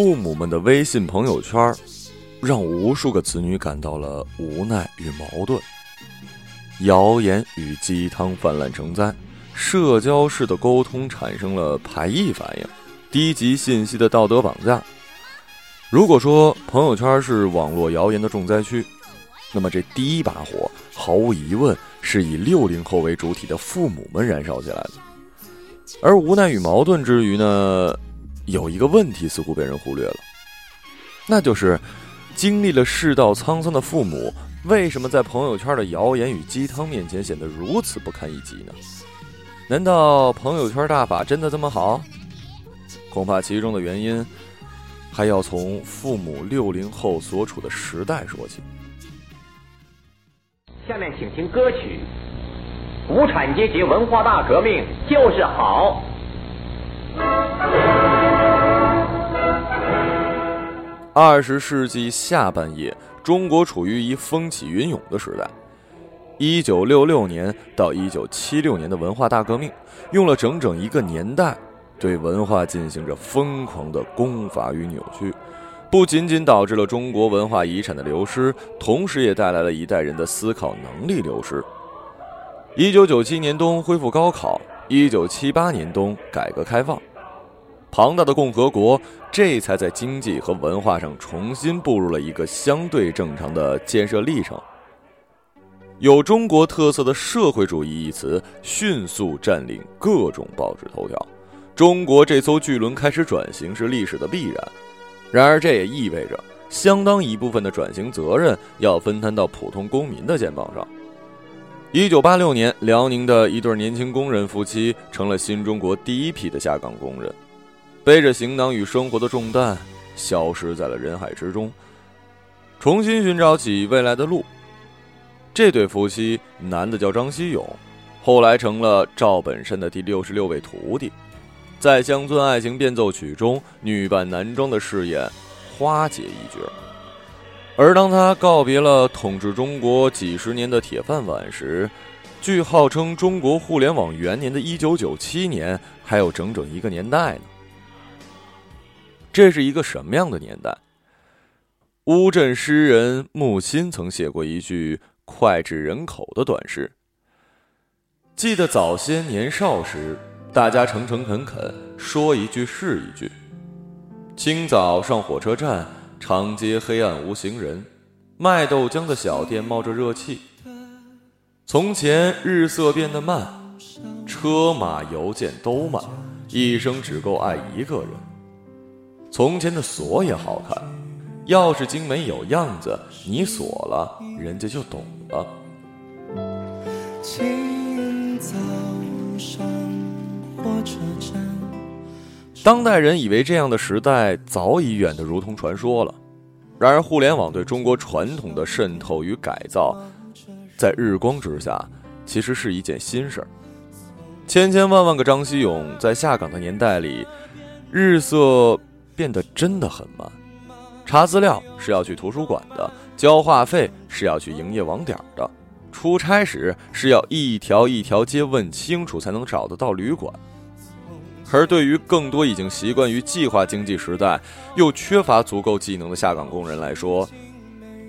父母们的微信朋友圈，让无数个子女感到了无奈与矛盾。谣言与鸡汤泛滥成灾，社交式的沟通产生了排异反应，低级信息的道德绑架。如果说朋友圈是网络谣言的重灾区，那么这第一把火，毫无疑问是以六零后为主体的父母们燃烧起来的。而无奈与矛盾之余呢，有一个问题似乎被人忽略了，那就是经历了世道沧桑的父母，为什么在朋友圈的谣言与鸡汤面前显得如此不堪一击呢？难道朋友圈大法真的这么好？恐怕其中的原因，还要从父母六零后所处的时代说起。下面请听歌曲。无产阶级文化大革命就是好。二十世纪下半叶，中国处于一风起云涌的时代。一九六六年到一九七六年的文化大革命，用了整整一个年代，对文化进行着疯狂的攻伐与扭曲，不仅仅导致了中国文化遗产的流失，同时也带来了一代人的思考能力流失。一九九七年冬恢复高考，一九七八年冬改革开放，庞大的共和国这才在经济和文化上重新步入了一个相对正常的建设历程。有中国特色的社会主义一词迅速占领各种报纸头条，中国这艘巨轮开始转型是历史的必然。然而，这也意味着相当一部分的转型责任要分摊到普通公民的肩膀上。一九八六年，辽宁的一对年轻工人夫妻成了新中国第一批的下岗工人，背着行囊与生活的重担，消失在了人海之中，重新寻找起未来的路。这对夫妻，男的叫张希勇，后来成了赵本山的第六十六位徒弟，在《乡村爱情变奏曲》中女扮男装的饰演花姐一角。而当他告别了统治中国几十年的铁饭碗时，距号称中国互联网元年的一九九七年还有整整一个年代呢。这是一个什么样的年代？乌镇诗人木心曾写过一句脍炙人口的短诗：“记得早些年少时，大家诚诚恳恳，说一句是一句。清早上火车站。”长街黑暗无行人，卖豆浆的小店冒着热气。从前日色变得慢，车马邮件都慢，一生只够爱一个人。从前的锁也好看，钥匙精美有样子，你锁了，人家就懂了。当代人以为这样的时代早已远得如同传说了，然而互联网对中国传统的渗透与改造，在日光之下，其实是一件新事儿。千千万万个张希勇在下岗的年代里，日色变得真的很慢，查资料是要去图书馆的，交话费是要去营业网点的，出差时是要一条一条街问清楚才能找得到旅馆。而对于更多已经习惯于计划经济时代，又缺乏足够技能的下岗工人来说，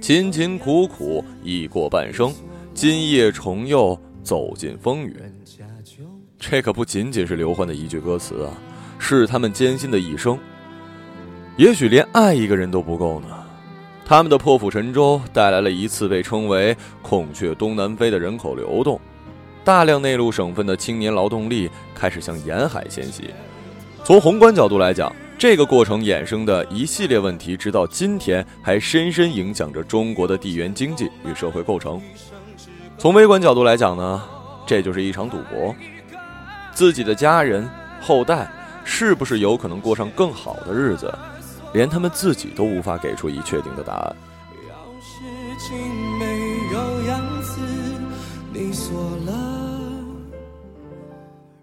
勤勤苦苦已过半生，今夜重又走进风雨。这可不仅仅是刘欢的一句歌词啊，是他们艰辛的一生。也许连爱一个人都不够呢。他们的破釜沉舟带来了一次被称为“孔雀东南飞”的人口流动。大量内陆省份的青年劳动力开始向沿海迁徙。从宏观角度来讲，这个过程衍生的一系列问题，直到今天还深深影响着中国的地缘经济与社会构成。从微观角度来讲呢，这就是一场赌博。自己的家人后代是不是有可能过上更好的日子，连他们自己都无法给出一确定的答案。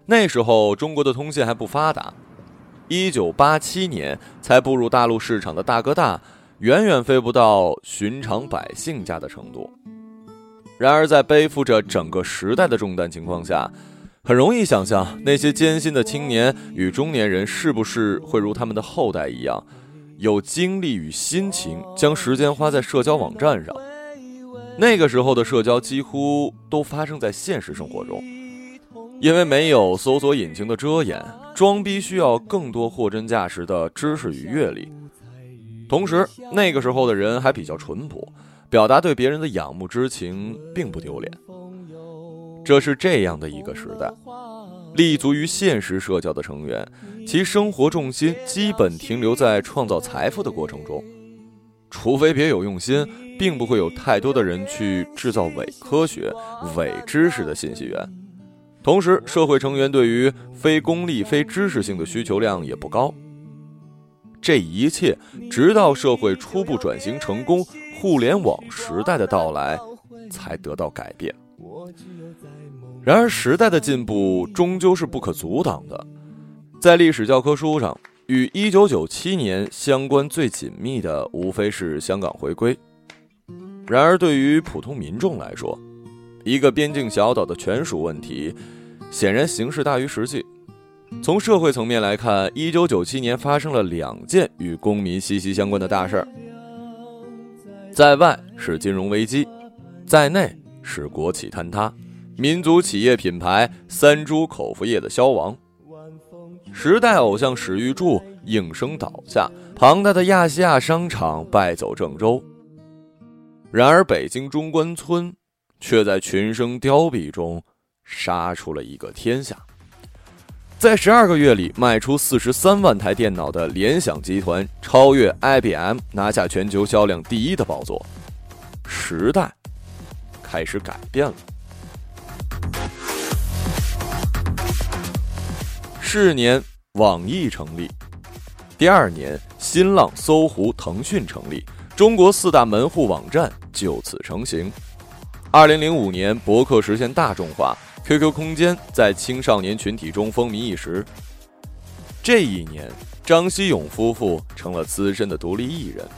那时候中国的通信还不发达，一九八七年才步入大陆市场的大哥大，远远飞不到寻常百姓家的程度。然而，在背负着整个时代的重担情况下，很容易想象那些艰辛的青年与中年人是不是会如他们的后代一样，有精力与心情将时间花在社交网站上。那个时候的社交几乎都发生在现实生活中，因为没有搜索引擎的遮掩，装逼需要更多货真价实的知识与阅历。同时，那个时候的人还比较淳朴，表达对别人的仰慕之情并不丢脸。这是这样的一个时代，立足于现实社交的成员，其生活重心基本停留在创造财富的过程中，除非别有用心。并不会有太多的人去制造伪科学、伪知识的信息源。同时，社会成员对于非功利、非知识性的需求量也不高。这一切，直到社会初步转型成功、互联网时代的到来，才得到改变。然而，时代的进步终究是不可阻挡的。在历史教科书上，与1997年相关最紧密的，无非是香港回归。然而，对于普通民众来说，一个边境小岛的权属问题，显然形式大于实际。从社会层面来看，一九九七年发生了两件与公民息息相关的大事儿：在外是金融危机，在内是国企坍塌，民族企业品牌三株口服液的消亡，时代偶像史玉柱应声倒下，庞大的亚细亚商场败走郑州。然而，北京中关村却在群生凋敝中杀出了一个天下。在十二个月里卖出四十三万台电脑的联想集团，超越 IBM，拿下全球销量第一的宝座。时代开始改变了。是年，网易成立；第二年，新浪、搜狐、腾讯成立。中国四大门户网站就此成型。二零零五年，博客实现大众化，QQ 空间在青少年群体中风靡一时。这一年，张希勇夫妇成了资深的独立艺人，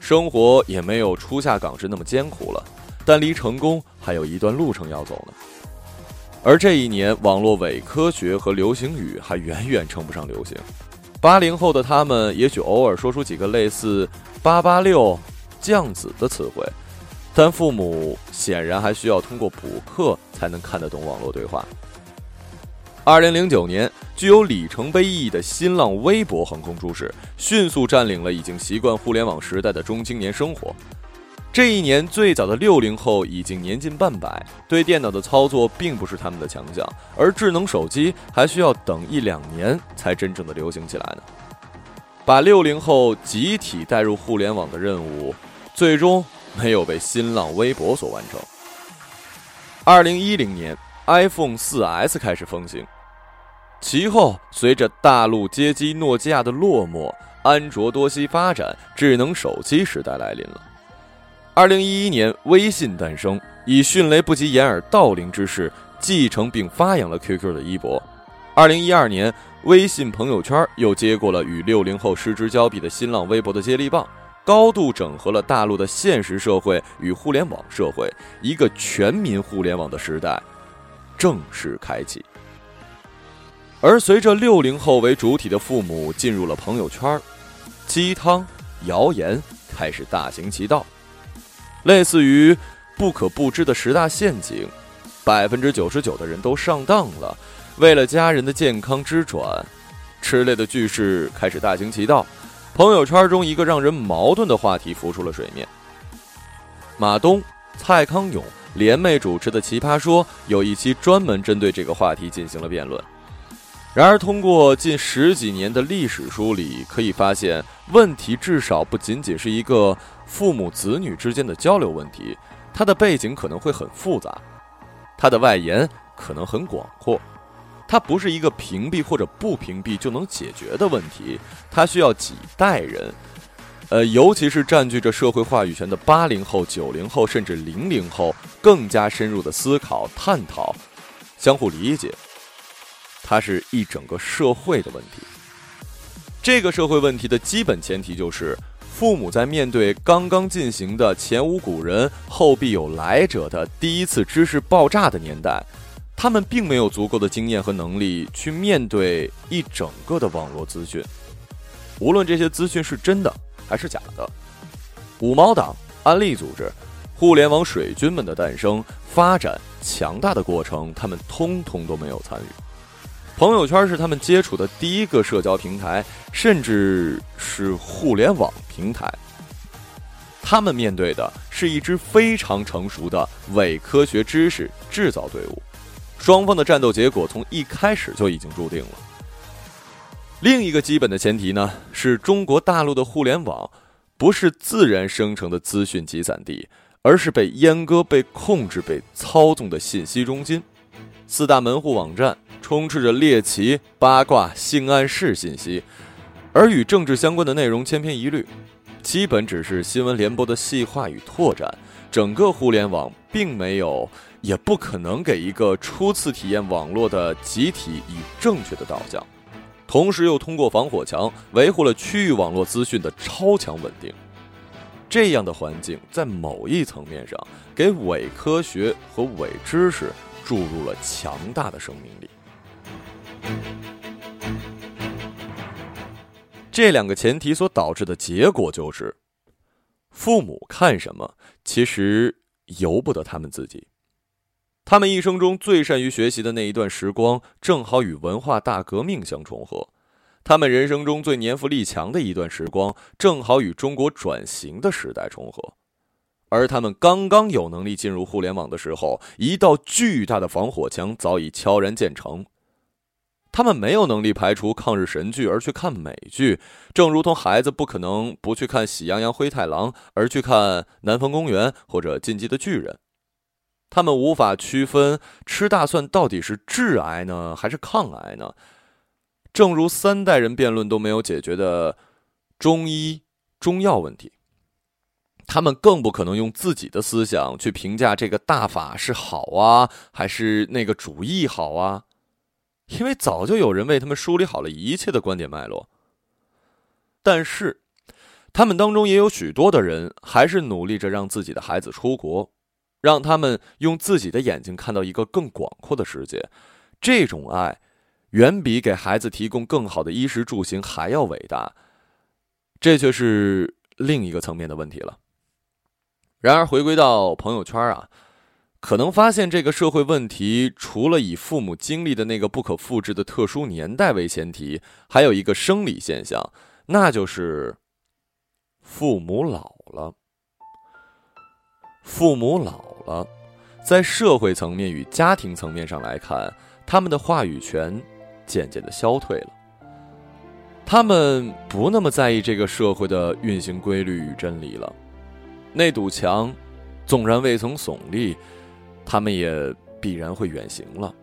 生活也没有初下岗时那么艰苦了，但离成功还有一段路程要走呢。而这一年，网络伪科学和流行语还远远称不上流行。八零后的他们，也许偶尔说出几个类似。八八六，酱紫的词汇，但父母显然还需要通过补课才能看得懂网络对话。二零零九年，具有里程碑意义的新浪微博横空出世，迅速占领了已经习惯互联网时代的中青年生活。这一年，最早的六零后已经年近半百，对电脑的操作并不是他们的强项，而智能手机还需要等一两年才真正的流行起来呢。把六零后集体带入互联网的任务，最终没有被新浪微博所完成。二零一零年，iPhone 四 S 开始风行，其后随着大陆接机诺基亚的落寞，安卓多西发展，智能手机时代来临了。二零一一年，微信诞生，以迅雷不及掩耳盗铃之势继承并发扬了 QQ 的衣钵。二零一二年。微信朋友圈又接过了与六零后失之交臂的新浪微博的接力棒，高度整合了大陆的现实社会与互联网社会，一个全民互联网的时代正式开启。而随着六零后为主体的父母进入了朋友圈，鸡汤、谣言开始大行其道，类似于不可不知的十大陷阱，百分之九十九的人都上当了。为了家人的健康之转，吃类的句式开始大行其道。朋友圈中一个让人矛盾的话题浮出了水面。马东、蔡康永联袂主持的《奇葩说》有一期专门针对这个话题进行了辩论。然而，通过近十几年的历史梳理，可以发现问题至少不仅仅是一个父母子女之间的交流问题，它的背景可能会很复杂，它的外延可能很广阔。它不是一个屏蔽或者不屏蔽就能解决的问题，它需要几代人，呃，尤其是占据着社会话语权的八零后、九零后甚至零零后，更加深入的思考、探讨、相互理解。它是一整个社会的问题。这个社会问题的基本前提就是，父母在面对刚刚进行的“前无古人，后必有来者”的第一次知识爆炸的年代。他们并没有足够的经验和能力去面对一整个的网络资讯，无论这些资讯是真的还是假的。五毛党、安利组织、互联网水军们的诞生、发展、强大的过程，他们通通都没有参与。朋友圈是他们接触的第一个社交平台，甚至是互联网平台。他们面对的是一支非常成熟的伪科学知识制造队伍，双方的战斗结果从一开始就已经注定了。另一个基本的前提呢，是中国大陆的互联网不是自然生成的资讯集散地，而是被阉割、被控制、被操纵的信息中心。四大门户网站充斥着猎奇、八卦、性暗示信息，而与政治相关的内容千篇一律。基本只是新闻联播的细化与拓展，整个互联网并没有，也不可能给一个初次体验网络的集体以正确的导向，同时又通过防火墙维护了区域网络资讯的超强稳定。这样的环境在某一层面上给伪科学和伪知识注入了强大的生命力。这两个前提所导致的结果就是，父母看什么，其实由不得他们自己。他们一生中最善于学习的那一段时光，正好与文化大革命相重合；他们人生中最年富力强的一段时光，正好与中国转型的时代重合。而他们刚刚有能力进入互联网的时候，一道巨大的防火墙早已悄然建成。他们没有能力排除抗日神剧而去看美剧，正如同孩子不可能不去看《喜羊羊灰太狼》而去看《南方公园》或者《进击的巨人》。他们无法区分吃大蒜到底是致癌呢还是抗癌呢？正如三代人辩论都没有解决的中医中药问题，他们更不可能用自己的思想去评价这个大法是好啊，还是那个主义好啊。因为早就有人为他们梳理好了一切的观点脉络，但是，他们当中也有许多的人还是努力着让自己的孩子出国，让他们用自己的眼睛看到一个更广阔的世界。这种爱，远比给孩子提供更好的衣食住行还要伟大。这却是另一个层面的问题了。然而，回归到朋友圈啊。可能发现这个社会问题，除了以父母经历的那个不可复制的特殊年代为前提，还有一个生理现象，那就是父母老了。父母老了，在社会层面与家庭层面上来看，他们的话语权渐渐的消退了。他们不那么在意这个社会的运行规律与真理了。那堵墙，纵然未曾耸立。他们也必然会远行了。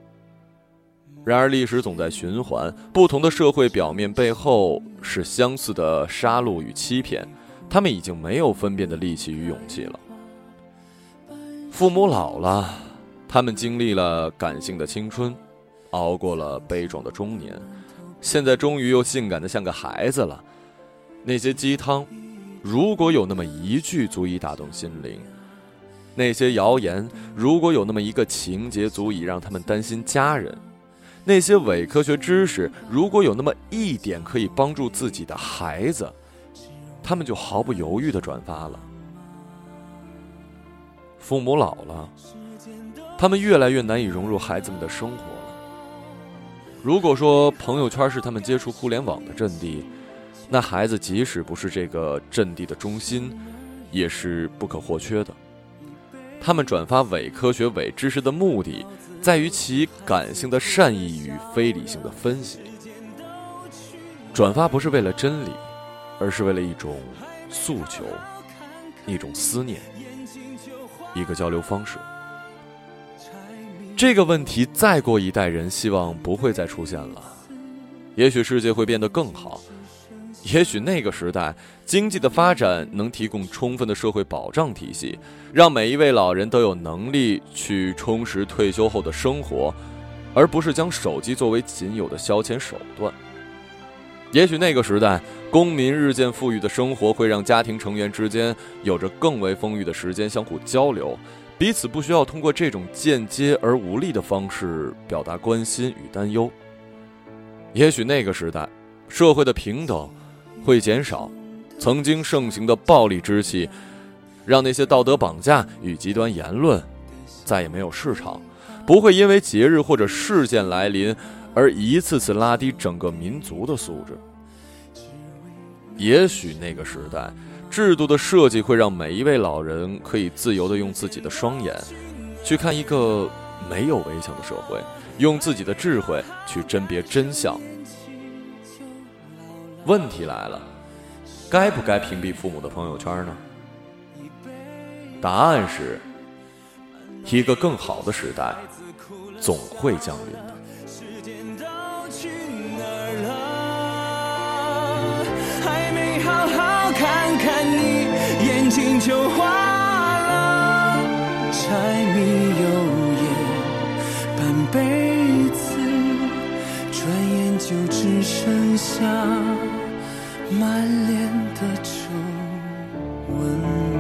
然而，历史总在循环，不同的社会表面背后是相似的杀戮与欺骗。他们已经没有分辨的力气与勇气了。父母老了，他们经历了感性的青春，熬过了悲壮的中年，现在终于又性感的像个孩子了。那些鸡汤，如果有那么一句足以打动心灵。那些谣言，如果有那么一个情节足以让他们担心家人；那些伪科学知识，如果有那么一点可以帮助自己的孩子，他们就毫不犹豫的转发了。父母老了，他们越来越难以融入孩子们的生活了。如果说朋友圈是他们接触互联网的阵地，那孩子即使不是这个阵地的中心，也是不可或缺的。他们转发伪科学、伪知识的目的，在于其感性的善意与非理性的分析。转发不是为了真理，而是为了一种诉求、一种思念、一个交流方式。这个问题再过一代人，希望不会再出现了。也许世界会变得更好。也许那个时代，经济的发展能提供充分的社会保障体系，让每一位老人都有能力去充实退休后的生活，而不是将手机作为仅有的消遣手段。也许那个时代，公民日渐富裕的生活会让家庭成员之间有着更为丰裕的时间相互交流，彼此不需要通过这种间接而无力的方式表达关心与担忧。也许那个时代，社会的平等。会减少，曾经盛行的暴力之气，让那些道德绑架与极端言论再也没有市场，不会因为节日或者事件来临而一次次拉低整个民族的素质。也许那个时代，制度的设计会让每一位老人可以自由地用自己的双眼，去看一个没有围墙的社会，用自己的智慧去甄别真相。问题来了，该不该屏蔽父母的朋友圈呢？答案是，一个更好的时代总会降临的。还没好好看看你，眼睛就花了。柴米油盐半辈子，就只剩下满脸的皱纹。